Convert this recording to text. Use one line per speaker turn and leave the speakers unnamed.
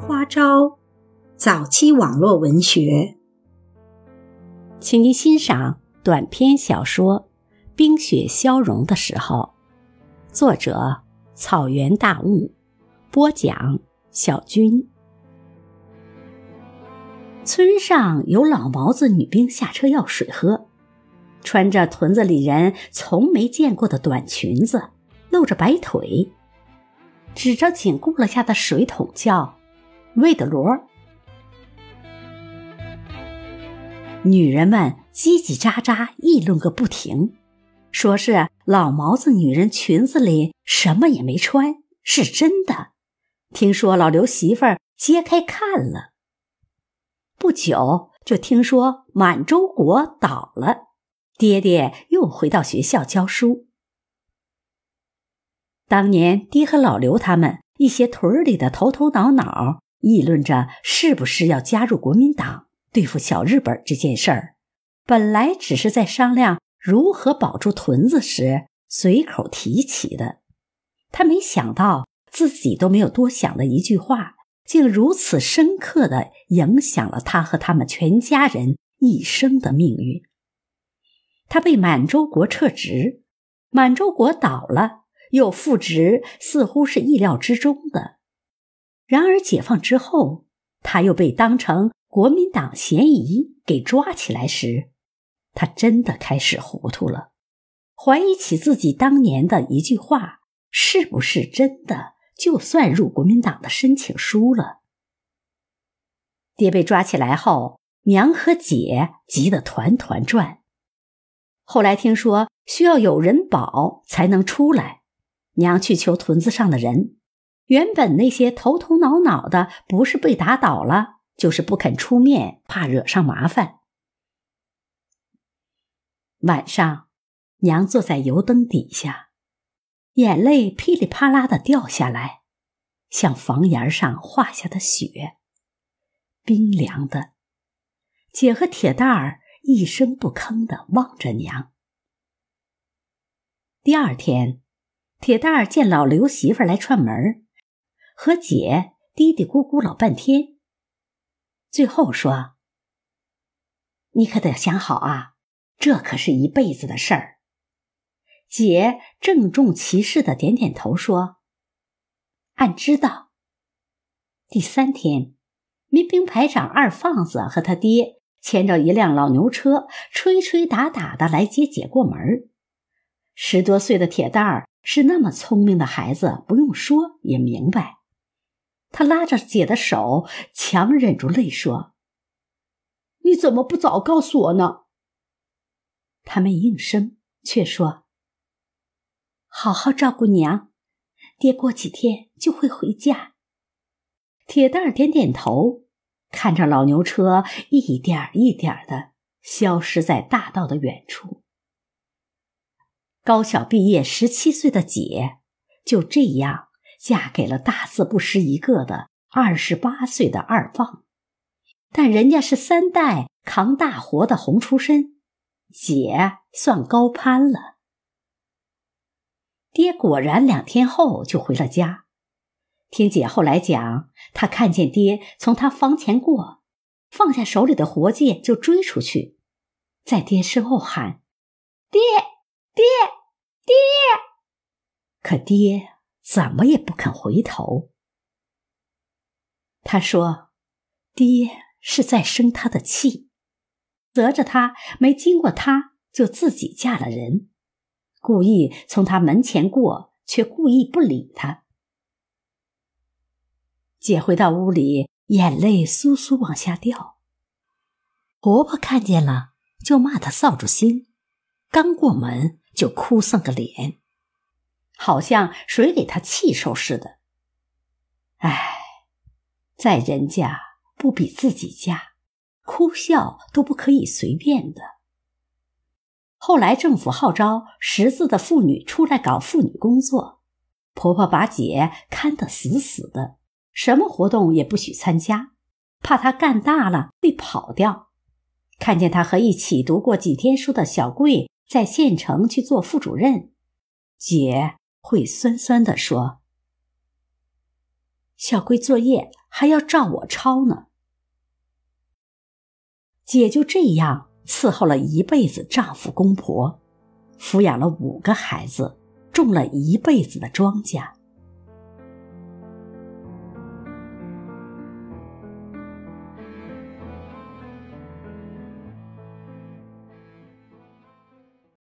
花招，早期网络文学，
请您欣赏短篇小说《冰雪消融的时候》，作者草原大雾，播讲小军。村上有老毛子女兵下车要水喝，穿着屯子里人从没见过的短裙子，露着白腿，指着紧固了下的水桶叫。魏德罗，女人们叽叽喳喳议论个不停，说是老毛子女人裙子里什么也没穿，是真的。听说老刘媳妇儿揭开看了，不久就听说满洲国倒了，爹爹又回到学校教书。当年爹和老刘他们一些屯里的头头脑脑。议论着是不是要加入国民党对付小日本这件事儿，本来只是在商量如何保住屯子时随口提起的。他没想到自己都没有多想的一句话，竟如此深刻的影响了他和他们全家人一生的命运。他被满洲国撤职，满洲国倒了又复职，似乎是意料之中的。然而解放之后，他又被当成国民党嫌疑给抓起来时，他真的开始糊涂了，怀疑起自己当年的一句话是不是真的，就算入国民党的申请书了。爹被抓起来后，娘和姐急得团团转。后来听说需要有人保才能出来，娘去求屯子上的人。原本那些头头脑脑的，不是被打倒了，就是不肯出面，怕惹上麻烦。晚上，娘坐在油灯底下，眼泪噼里啪啦的掉下来，像房檐上画下的雪，冰凉的。姐和铁蛋儿一声不吭的望着娘。第二天，铁蛋儿见老刘媳妇来串门和姐嘀嘀咕咕老半天，最后说：“你可得想好啊，这可是一辈子的事儿。”姐郑重其事的点点头说：“俺知道。”第三天，民兵排长二放子和他爹牵着一辆老牛车，吹吹打打的来接姐过门。十多岁的铁蛋儿是那么聪明的孩子，不用说也明白。他拉着姐的手，强忍住泪说：“你怎么不早告诉我呢？”他没应声，却说：“好好照顾娘，爹过几天就会回家。”铁蛋儿点点头，看着老牛车一点一点的消失在大道的远处。高小毕业十七岁的姐就这样。嫁给了大字不识一个的二十八岁的二放，但人家是三代扛大活的红出身，姐算高攀了。爹果然两天后就回了家，听姐后来讲，他看见爹从他房前过，放下手里的活计就追出去，在爹身后喊：“爹，爹，爹！”可爹。怎么也不肯回头。他说：“爹是在生他的气，责着他没经过他就自己嫁了人，故意从他门前过，却故意不理他。”姐回到屋里，眼泪簌簌往下掉。婆婆看见了，就骂她臊住心，刚过门就哭丧个脸。好像谁给他气受似的。唉，在人家不比自己家，哭笑都不可以随便的。后来政府号召识字的妇女出来搞妇女工作，婆婆把姐看得死死的，什么活动也不许参加，怕她干大了会跑掉。看见她和一起读过几天书的小桂在县城去做副主任，姐。会酸酸的说：“小贵作业还要照我抄呢。姐就这样伺候了一辈子丈夫公婆，抚养了五个孩子，种了一辈子的庄稼。